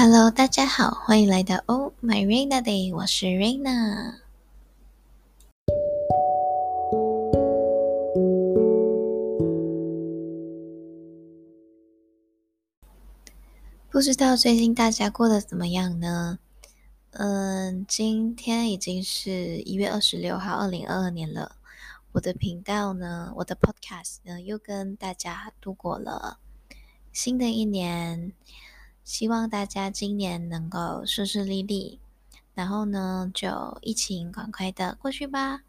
Hello，大家好，欢迎来到 Oh My Raina Day，我是 Raina。不知道最近大家过得怎么样呢？嗯，今天已经是一月二十六号，二零二二年了。我的频道呢，我的 Podcast 呢，又跟大家度过了新的一年。希望大家今年能够顺顺利利，然后呢，就疫情赶快的过去吧。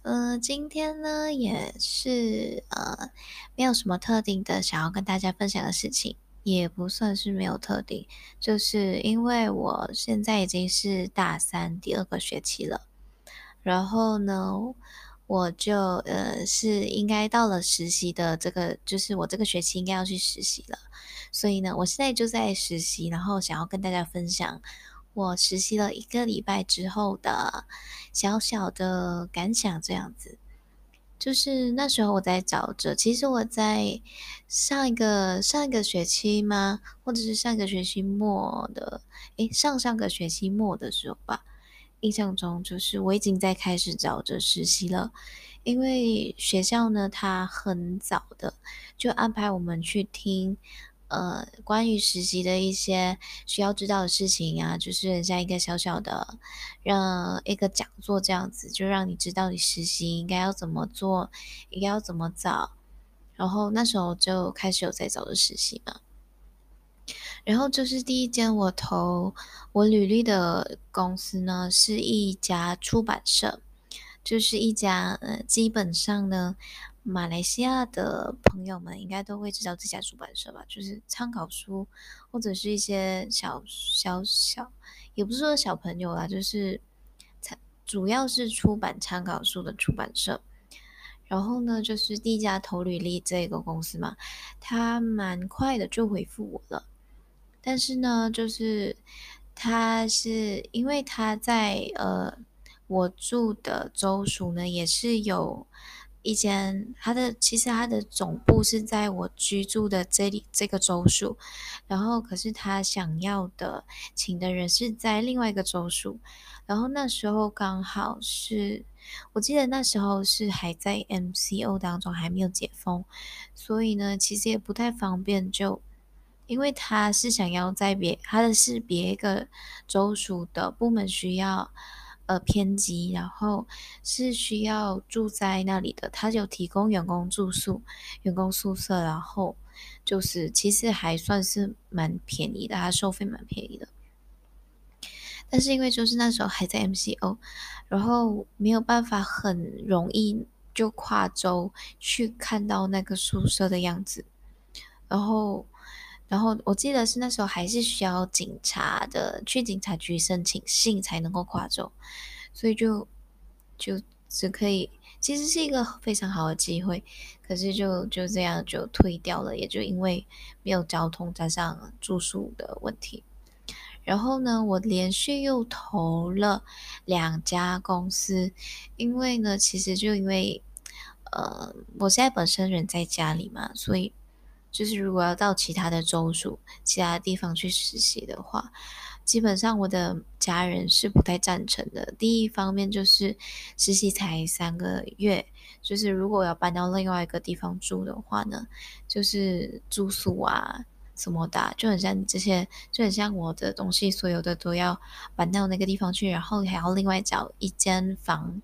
呃，今天呢也是呃，没有什么特定的想要跟大家分享的事情，也不算是没有特定，就是因为我现在已经是大三第二个学期了，然后呢，我就呃是应该到了实习的这个，就是我这个学期应该要去实习了。所以呢，我现在就在实习，然后想要跟大家分享我实习了一个礼拜之后的小小的感想。这样子，就是那时候我在找着，其实我在上一个上一个学期吗，或者是上个学期末的，诶，上上个学期末的时候吧，印象中就是我已经在开始找着实习了，因为学校呢，它很早的就安排我们去听。呃，关于实习的一些需要知道的事情啊，就是像一个小小的让一个讲座这样子，就让你知道你实习应该要怎么做，应该要怎么找。然后那时候就开始有在找的实习嘛。然后就是第一间我投我履历的公司呢，是一家出版社，就是一家呃，基本上呢。马来西亚的朋友们应该都会知道这家出版社吧？就是参考书或者是一些小小小，也不是说小朋友啦，就是参主要是出版参考书的出版社。然后呢，就是第一家投履历这个公司嘛，他蛮快的就回复我了。但是呢，就是他是因为他在呃我住的州属呢，也是有。一间，他的其实他的总部是在我居住的这里这个州属，然后可是他想要的请的人是在另外一个州属，然后那时候刚好是，我记得那时候是还在 MCO 当中还没有解封，所以呢其实也不太方便，就因为他是想要在别他的是别一个州属的部门需要。呃，偏激，然后是需要住在那里的，他就提供员工住宿、员工宿舍，然后就是其实还算是蛮便宜的，他收费蛮便宜的。但是因为就是那时候还在 MCO，然后没有办法很容易就跨州去看到那个宿舍的样子，然后。然后我记得是那时候还是需要警察的去警察局申请信才能够跨州，所以就就只可以，其实是一个非常好的机会，可是就就这样就退掉了，也就因为没有交通加上住宿的问题。然后呢，我连续又投了两家公司，因为呢，其实就因为呃，我现在本身人在家里嘛，所以。就是如果要到其他的州属、其他地方去实习的话，基本上我的家人是不太赞成的。第一方面就是实习才三个月，就是如果要搬到另外一个地方住的话呢，就是住宿啊什么的，就很像这些，就很像我的东西所有的都要搬到那个地方去，然后还要另外找一间房、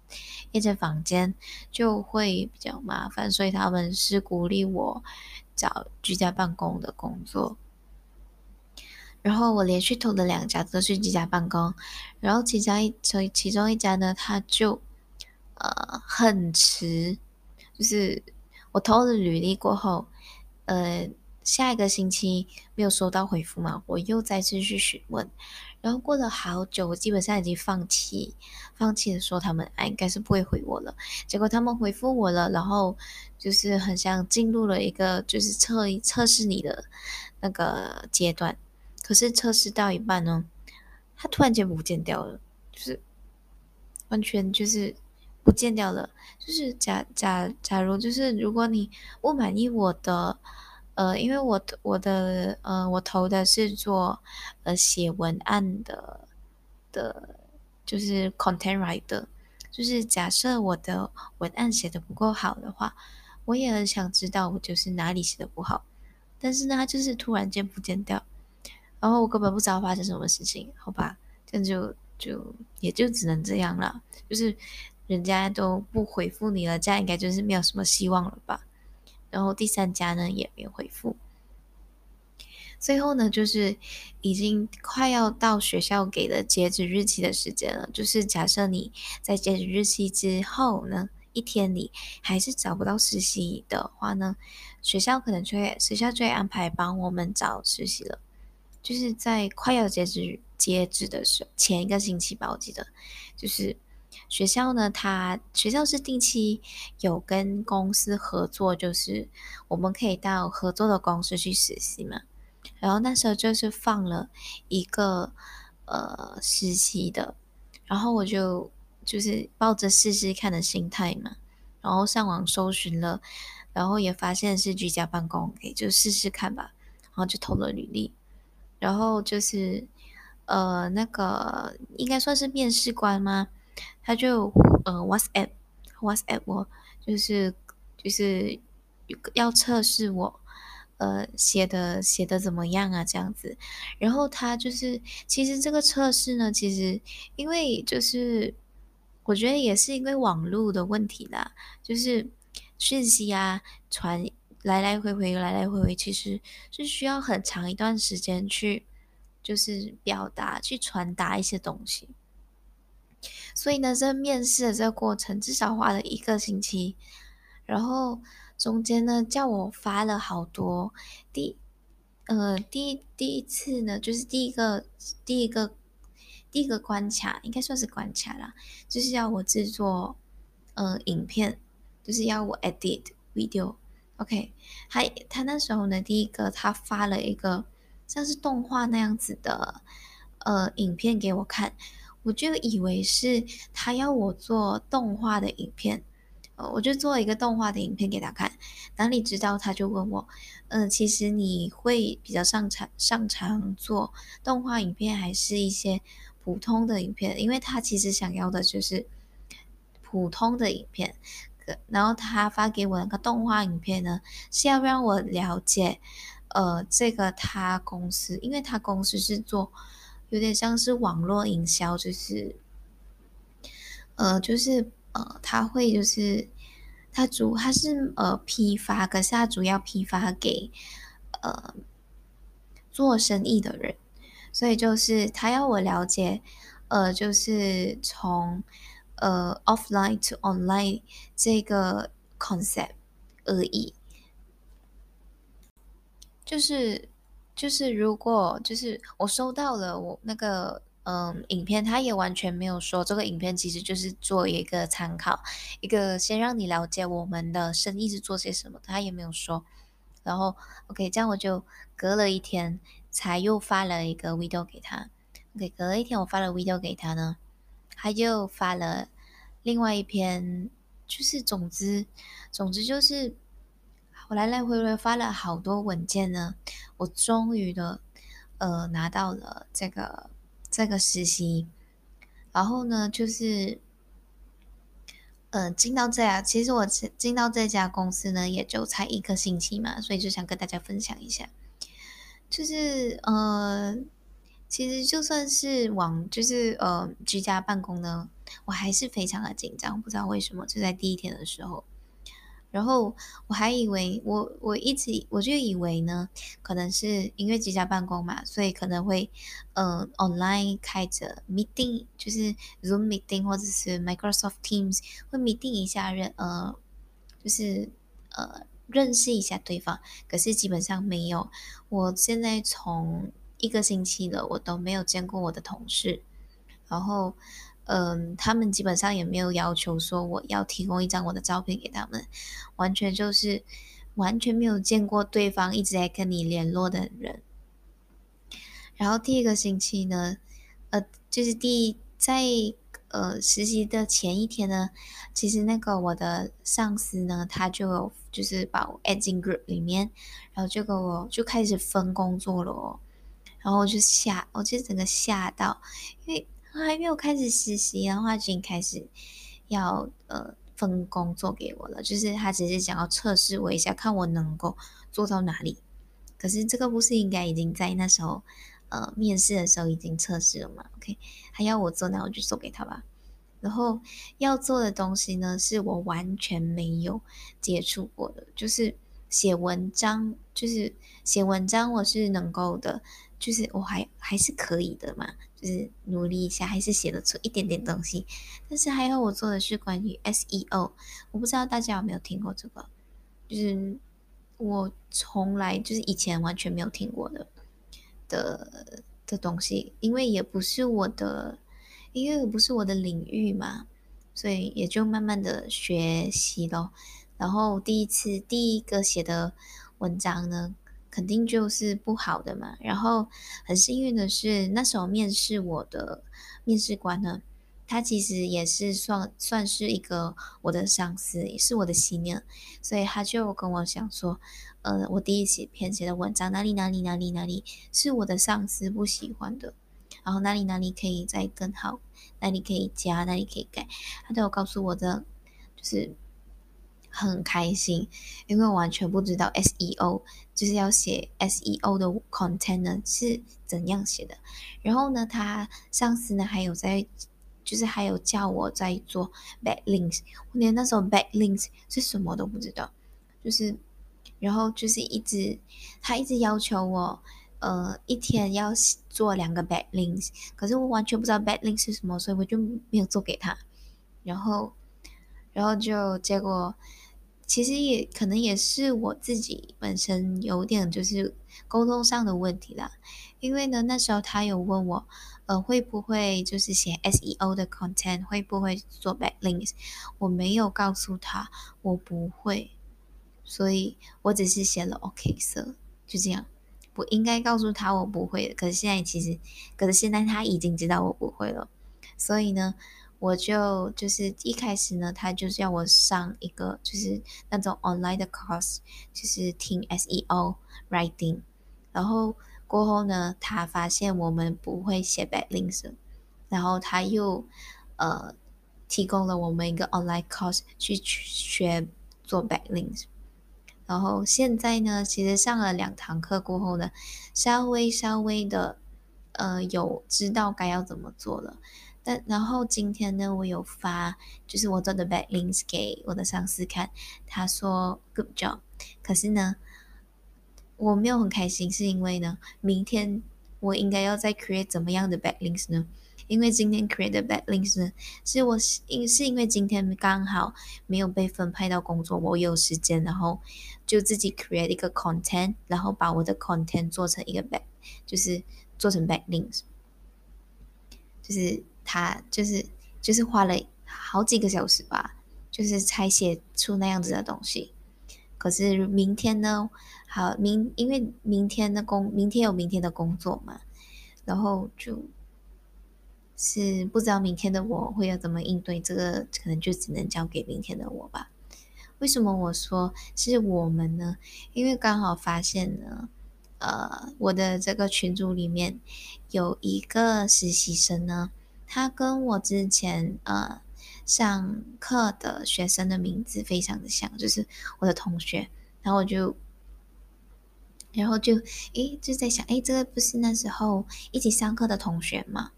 一间房间，就会比较麻烦。所以他们是鼓励我。找居家办公的工作，然后我连续投的两家都是居家办公，然后其中一所以其中一家呢，他就呃很迟，就是我投了履历过后，呃下一个星期没有收到回复嘛，我又再次去询问。然后过了好久，我基本上已经放弃，放弃的说他们啊应该是不会回我了。结果他们回复我了，然后就是很像进入了一个就是测测试你的那个阶段。可是测试到一半呢，他突然间不见掉了，就是完全就是不见掉了。就是假假假如就是如果你不满意我的呃，因为我我的呃，我投的是做呃写文案的的，就是 content writer，就是假设我的文案写的不够好的话，我也很想知道我就是哪里写的不好，但是呢，它就是突然间不见掉，然后我根本不知道发生什么事情，好吧，这样就就也就只能这样了，就是人家都不回复你了，这样应该就是没有什么希望了吧。然后第三家呢也没有回复，最后呢就是已经快要到学校给的截止日期的时间了。就是假设你在截止日期之后呢一天里还是找不到实习的话呢，学校可能就会学校就会安排帮我们找实习了。就是在快要截止截止的时候前一个星期吧，我记得就是。学校呢，它学校是定期有跟公司合作，就是我们可以到合作的公司去实习嘛。然后那时候就是放了一个呃实习的，然后我就就是抱着试试看的心态嘛，然后上网搜寻了，然后也发现是居家办公，可以就试试看吧。然后就投了履历，然后就是呃那个应该算是面试官吗？他就呃，WhatsApp WhatsApp 我就是就是要测试我呃写的写的怎么样啊这样子，然后他就是其实这个测试呢，其实因为就是我觉得也是因为网络的问题啦，就是讯息啊传来来回回来来回回，其实是需要很长一段时间去就是表达去传达一些东西。所以呢，这面试的这个过程至少花了一个星期，然后中间呢叫我发了好多第，呃，第第一次呢就是第一个第一个第一个关卡应该算是关卡啦，就是要我制作呃影片，就是要我 edit video，OK，他他那时候呢第一个他发了一个像是动画那样子的呃影片给我看。我就以为是他要我做动画的影片，呃，我就做一个动画的影片给他看。哪里知道他就问我，嗯，其实你会比较擅长擅长做动画影片，还是一些普通的影片？因为他其实想要的就是普通的影片。然后他发给我那个动画影片呢，是要让我了解，呃，这个他公司，因为他公司是做。有点像是网络营销，就是，呃，就是呃，他会就是他主他是呃批发，可是他主要批发给呃做生意的人，所以就是他要我了解，呃，就是从呃 offline to online 这个 concept 而已，就是。就是如果就是我收到了我那个嗯影片，他也完全没有说这个影片其实就是做一个参考，一个先让你了解我们的生意是做些什么，他也没有说。然后 OK，这样我就隔了一天才又发了一个 video 给他。OK，隔了一天我发了 video 给他呢，他又发了另外一篇，就是总之总之就是。我来来回回发了好多文件呢，我终于的呃拿到了这个这个实习，然后呢就是呃进到这家，其实我进进到这家公司呢也就才一个星期嘛，所以就想跟大家分享一下，就是呃其实就算是往就是呃居家办公呢，我还是非常的紧张，不知道为什么就在第一天的时候。然后我还以为我我一直我就以为呢，可能是因为居家办公嘛，所以可能会嗯 online 开着 meeting，就是 Zoom meeting 或者是 Microsoft Teams 会 meeting 一下认呃就是呃认识一下对方，可是基本上没有。我现在从一个星期了，我都没有见过我的同事，然后。嗯，他们基本上也没有要求说我要提供一张我的照片给他们，完全就是完全没有见过对方一直在跟你联络的人。然后第一个星期呢，呃，就是第在呃，实习的前一天呢，其实那个我的上司呢，他就有就是把我 add 进 group 里面，然后就跟我就开始分工作了哦，然后我就吓，我就整个吓到，因为还没有开始实习，然后他已经开始要呃分工作给我了，就是他只是想要测试我一下，看我能够做到哪里。可是这个不是应该已经在那时候？呃，面试的时候已经测试了嘛？OK，还要我做，那我就做给他吧。然后要做的东西呢，是我完全没有接触过的，就是写文章，就是写文章，我是能够的，就是我还还是可以的嘛，是努力一下，还是写得出一点点东西。但是还要我做的是关于 SEO，我不知道大家有没有听过这个，就是我从来就是以前完全没有听过的。的的东西，因为也不是我的，因为不是我的领域嘛，所以也就慢慢的学习咯。然后第一次第一个写的文章呢，肯定就是不好的嘛。然后很幸运的是，那时候面试我的面试官呢。他其实也是算算是一个我的上司，也是我的 senior，所以他就跟我讲说，呃，我第一写篇写的文章哪里哪里哪里哪里是我的上司不喜欢的，然后哪里哪里可以再更好，哪里可以加，哪里可以改，他都有告诉我的，就是很开心，因为我完全不知道 SEO 就是要写 SEO 的 content 呢是怎样写的，然后呢，他上司呢还有在。就是还有叫我在做 backlinks，我连那时候 backlinks 是什么都不知道。就是，然后就是一直他一直要求我，呃，一天要做两个 backlinks，可是我完全不知道 backlinks 是什么，所以我就没有做给他。然后，然后就结果，其实也可能也是我自己本身有点就是沟通上的问题啦。因为呢，那时候他有问我。呃，会不会就是写 SEO 的 content？会不会做 backlinks？我没有告诉他我不会，所以我只是写了 OK 色，就这样。我应该告诉他我不会，可是现在其实，可是现在他已经知道我不会了，所以呢，我就就是一开始呢，他就是要我上一个就是那种 online 的 course，就是听 SEO writing，然后。过后呢，他发现我们不会写 backlinks，然后他又呃提供了我们一个 online course 去学做 backlinks。然后现在呢，其实上了两堂课过后呢，稍微稍微的呃有知道该要怎么做了。但然后今天呢，我有发就是我做的 backlinks 给我的上司看，他说 good job。可是呢。我没有很开心，是因为呢，明天我应该要再 create 怎么样的 backlinks 呢？因为今天 create 的 backlinks 呢，是我是因是因为今天刚好没有被分配到工作，我有时间，然后就自己 create 一个 content，然后把我的 content 做成一个 back，就是做成 backlinks，就是他就是就是花了好几个小时吧，就是才写出那样子的东西。可是明天呢？好，明因为明天的工，明天有明天的工作嘛，然后就是不知道明天的我会要怎么应对，这个可能就只能交给明天的我吧。为什么我说是我们呢？因为刚好发现呢，呃，我的这个群组里面有一个实习生呢，他跟我之前呃。上课的学生的名字非常的像，就是我的同学，然后我就，然后就，诶，就在想，诶，这个不是那时候一起上课的同学嘛？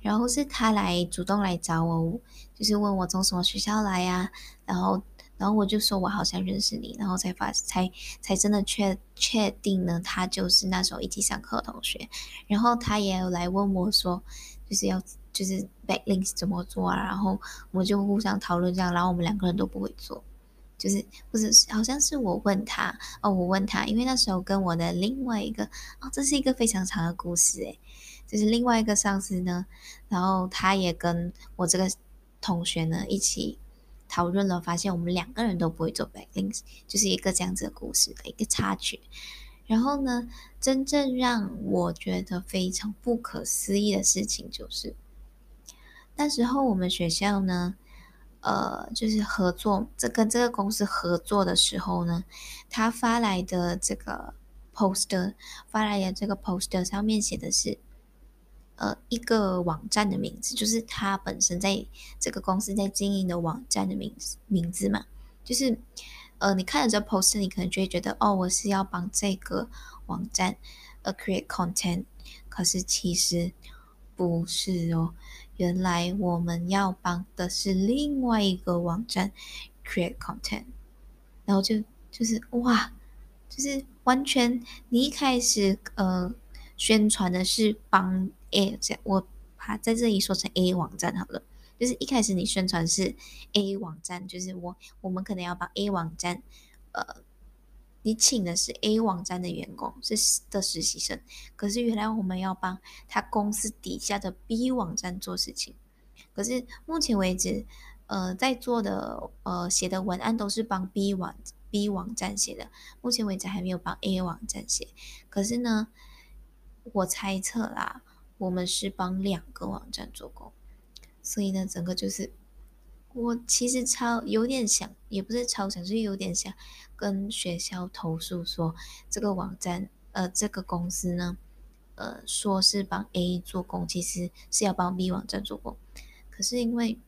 然后是他来主动来找我，就是问我从什么学校来呀？然后，然后我就说我好像认识你，然后才发，才才真的确确定呢，他就是那时候一起上课的同学。然后他也有来问我说，就是要。就是 backlinks 怎么做啊？然后我们就互相讨论这样，然后我们两个人都不会做，就是不是好像是我问他哦，我问他，因为那时候跟我的另外一个哦，这是一个非常长的故事诶，就是另外一个上司呢，然后他也跟我这个同学呢一起讨论了，发现我们两个人都不会做 backlinks，就是一个这样子的故事的一个插曲。然后呢，真正让我觉得非常不可思议的事情就是。那时候我们学校呢，呃，就是合作，这跟这个公司合作的时候呢，他发来的这个 poster，发来的这个 poster 上面写的是，呃，一个网站的名字，就是他本身在这个公司在经营的网站的名字名字嘛，就是，呃，你看了这 post，你可能就会觉得，哦，我是要帮这个网站呃 create content，可是其实不是哦。原来我们要帮的是另外一个网站 create content，然后就就是哇，就是完全你一开始呃宣传的是帮 A 这，我把在这里说成 A 网站好了，就是一开始你宣传是 A 网站，就是我我们可能要帮 A 网站呃。你请的是 A 网站的员工，是的实习生，可是原来我们要帮他公司底下的 B 网站做事情，可是目前为止，呃，在做的呃写的文案都是帮 B 网 B 网站写的，目前为止还没有帮 A 网站写。可是呢，我猜测啦，我们是帮两个网站做工，所以呢，整个就是。我其实超有点想，也不是超想，是有点想跟学校投诉说，这个网站，呃，这个公司呢，呃，说是帮 A 做工，其实是要帮 B 网站做工。可是因为，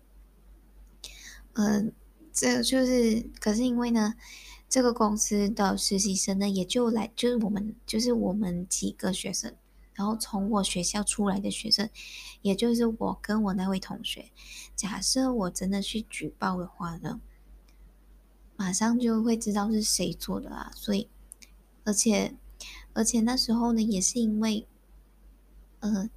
嗯，这就是，可是因为呢，这个公司的实习生呢，也就来，就是我们，就是我们几个学生。然后从我学校出来的学生，也就是我跟我那位同学，假设我真的去举报的话呢，马上就会知道是谁做的啊。所以，而且，而且那时候呢，也是因为，呃，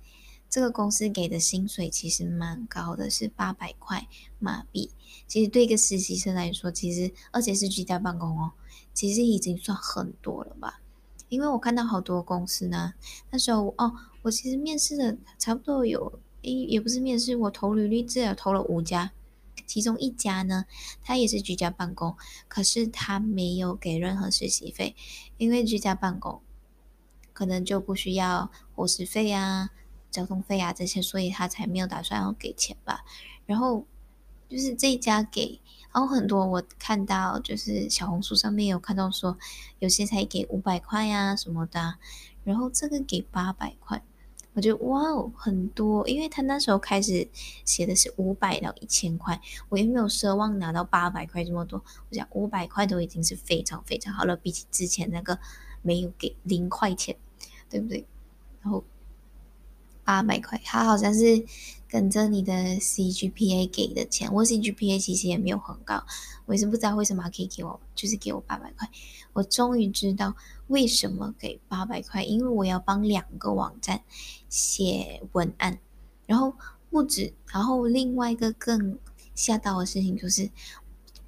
这个公司给的薪水其实蛮高的，是八百块马币。其实对一个实习生来说，其实而且是居家办公哦，其实已经算很多了吧。因为我看到好多公司呢，那时候哦，我其实面试的差不多有，诶，也不是面试，我投履历至少投了五家，其中一家呢，他也是居家办公，可是他没有给任何实习费，因为居家办公可能就不需要伙食费啊、交通费啊这些，所以他才没有打算要给钱吧。然后就是这家给。然后很多我看到就是小红书上面有看到说，有些才给五百块呀什么的，然后这个给八百块，我觉得哇哦很多，因为他那时候开始写的是五百到一千块，我也没有奢望拿到八百块这么多，我想五百块都已经是非常非常好了，比起之前那个没有给零块钱，对不对？然后八百块，他好像是。跟着你的 CGPA 给的钱，我 CGPA 其实也没有很高，我也是不知道为什么可以给我，就是给我八百块。我终于知道为什么给八百块，因为我要帮两个网站写文案，然后不止，然后另外一个更吓到的事情就是，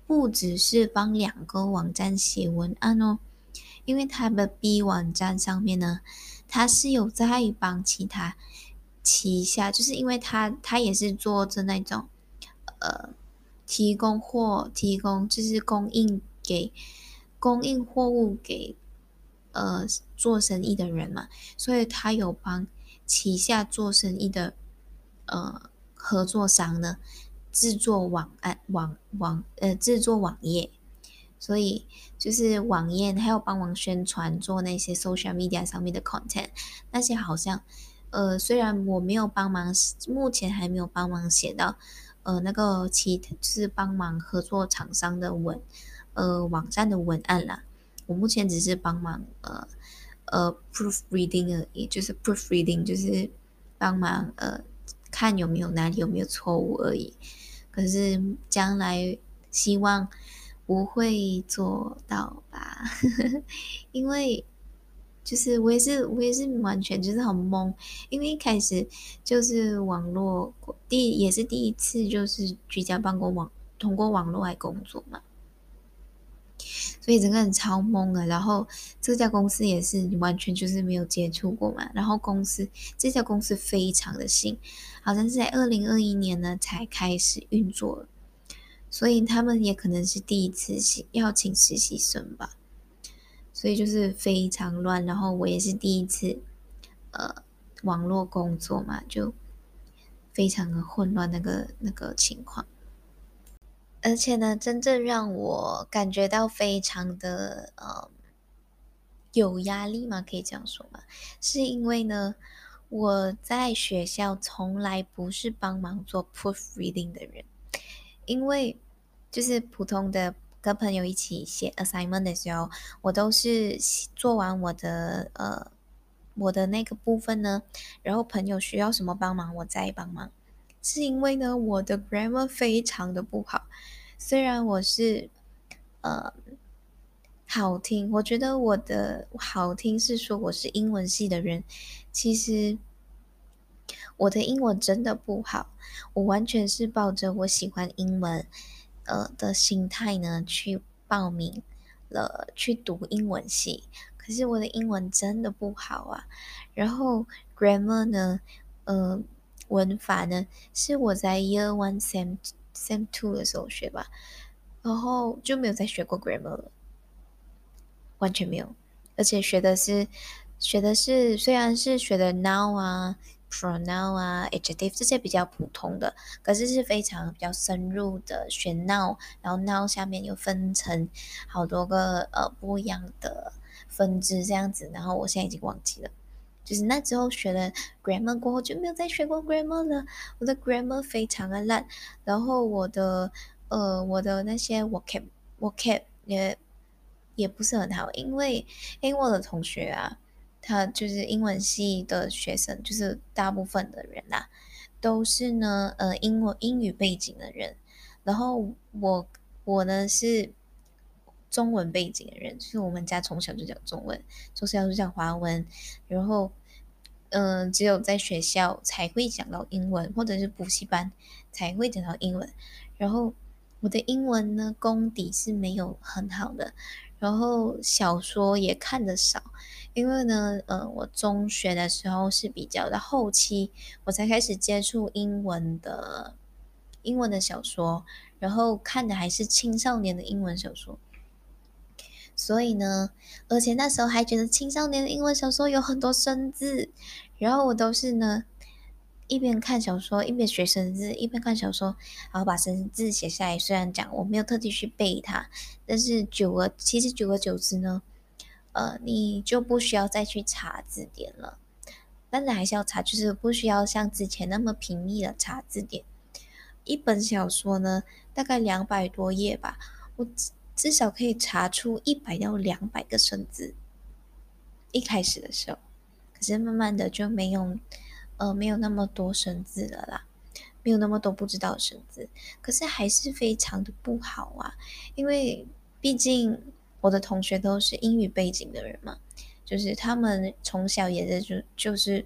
不只是帮两个网站写文案哦，因为他的 B 网站上面呢，他是有在帮其他。旗下就是因为他，他也是做着那种，呃，提供货，提供就是供应给供应货物给呃做生意的人嘛，所以他有帮旗下做生意的呃合作商呢制作网案网网呃制作网页，所以就是网页还有帮忙宣传做那些 social media 上面的 content，那些好像。呃，虽然我没有帮忙，目前还没有帮忙写到，呃，那个其就是帮忙合作厂商的文，呃，网站的文案啦。我目前只是帮忙，呃，呃，proofreading 而已，就是 proofreading，就是帮忙呃看有没有哪里有没有错误而已。可是将来希望不会做到吧，因为。就是我也是我也是完全就是很懵，因为一开始就是网络第也是第一次就是居家办公网通过网络来工作嘛，所以整个人超懵的。然后这家公司也是完全就是没有接触过嘛，然后公司这家公司非常的新，好像是在二零二一年呢才开始运作，所以他们也可能是第一次要请实习生吧。所以就是非常乱，然后我也是第一次，呃，网络工作嘛，就非常的混乱那个那个情况。而且呢，真正让我感觉到非常的呃有压力嘛，可以这样说吗？是因为呢，我在学校从来不是帮忙做 proofreading 的人，因为就是普通的跟朋友一起写 assignment 的时候，我都是做完我的呃我的那个部分呢，然后朋友需要什么帮忙，我再帮忙。是因为呢，我的 grammar 非常的不好。虽然我是，呃，好听，我觉得我的好听是说我是英文系的人，其实我的英文真的不好。我完全是抱着我喜欢英文，呃的心态呢去报名了去读英文系。可是我的英文真的不好啊。然后 grammar 呢，呃。文法呢，是我在 Year One Sem Sem Two 的时候学吧，然后就没有再学过 Grammar 了，完全没有。而且学的是学的是，虽然是学的 Now 啊、Pronoun 啊、Adjective 这些比较普通的，可是是非常比较深入的学 Now，然后 Now 下面又分成好多个呃不一样的分支这样子，然后我现在已经忘记了。就是那之后学了 grammar 过后就没有再学过 grammar 了，我的 grammar 非常的烂，然后我的呃我的那些 vocab vocab 也也不是很好，因为因为我的同学啊，他就是英文系的学生，就是大部分的人呐，都是呢呃英文英语背景的人，然后我我呢是。中文背景的人，就是我们家从小就讲中文，从小就讲华文，然后，嗯，只有在学校才会讲到英文，或者是补习班才会讲到英文。然后我的英文呢功底是没有很好的，然后小说也看得少，因为呢，呃，我中学的时候是比较的后期，我才开始接触英文的英文的小说，然后看的还是青少年的英文小说。所以呢，而且那时候还觉得青少年的英文小说有很多生字，然后我都是呢一边看小说一边学生字，一边看小说，然后把生字写下来。虽然讲我没有特地去背它，但是久而其实久而久之呢，呃，你就不需要再去查字典了。当然还是要查，就是不需要像之前那么频密的查字典。一本小说呢，大概两百多页吧，我。至少可以查出一百到两百个生字。一开始的时候，可是慢慢的就没有，呃，没有那么多生字了啦，没有那么多不知道的生字。可是还是非常的不好啊，因为毕竟我的同学都是英语背景的人嘛，就是他们从小也是就就是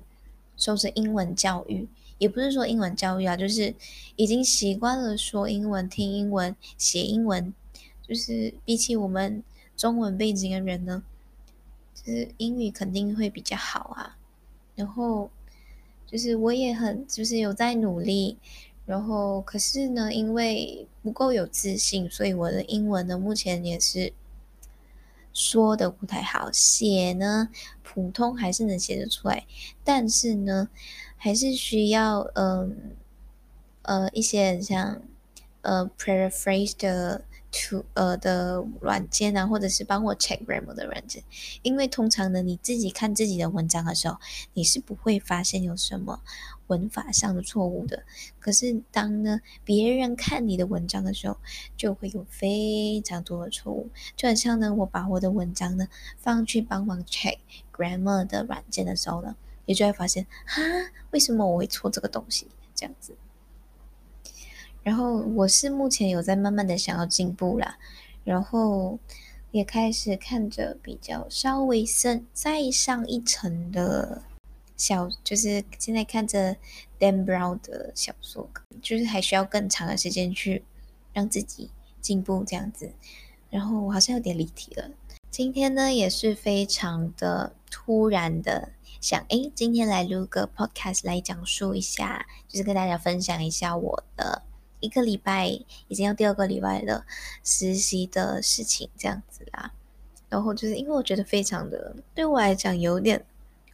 受着英文教育，也不是说英文教育啊，就是已经习惯了说英文、听英文、写英文。就是比起我们中文背景的人呢，就是英语肯定会比较好啊。然后就是我也很就是有在努力，然后可是呢，因为不够有自信，所以我的英文呢目前也是说的不太好，写呢普通还是能写得出来，但是呢还是需要嗯呃一些像呃 paraphrase 的。To 呃的软件啊，或者是帮我 check grammar 的软件，因为通常呢，你自己看自己的文章的时候，你是不会发现有什么文法上的错误的。可是当呢别人看你的文章的时候，就会有非常多的错误。就很像呢，我把我的文章呢放去帮忙 check grammar 的软件的时候呢，你就会发现，哈，为什么我会错这个东西？这样子。然后我是目前有在慢慢的想要进步啦，然后也开始看着比较稍微深再上一层的小，就是现在看着 Dan Brown 的小说，就是还需要更长的时间去让自己进步这样子。然后我好像有点离题了，今天呢也是非常的突然的想，哎，今天来录个 podcast 来讲述一下，就是跟大家分享一下我的。一个礼拜已经要第二个礼拜了，实习的事情这样子啦。然后就是因为我觉得非常的对我来讲有点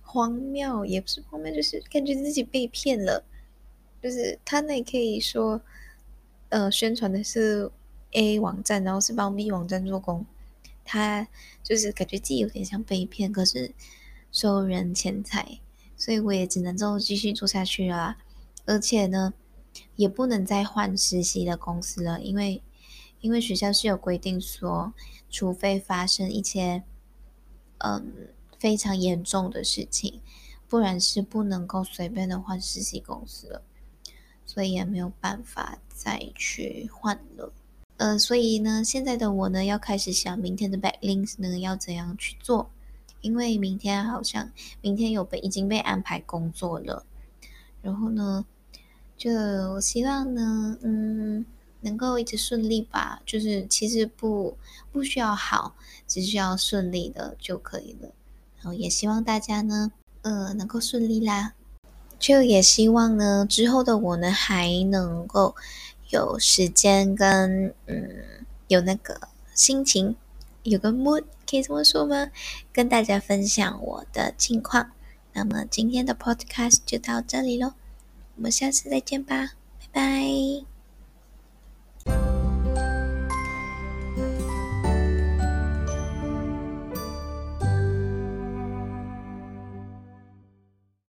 荒谬，也不是荒谬，就是感觉自己被骗了。就是他那可以说，呃，宣传的是 A 网站，然后是帮 B 网站做工，他就是感觉自己有点像被骗，可是收人钱财，所以我也只能够继续做下去啊，而且呢，也不能再换实习的公司了，因为因为学校是有规定说，除非发生一些嗯非常严重的事情，不然是不能够随便的换实习公司了。所以也没有办法再去换了，呃，所以呢，现在的我呢，要开始想明天的 backlinks 呢要怎样去做，因为明天好像明天有被已经被安排工作了，然后呢，就我希望呢，嗯，能够一直顺利吧，就是其实不不需要好，只需要顺利的就可以了，然后也希望大家呢，呃，能够顺利啦。就也希望呢，之后的我呢，还能够有时间跟嗯，有那个心情，有个 mood，可以这么说吗？跟大家分享我的近况。那么今天的 podcast 就到这里喽，我们下次再见吧，拜拜。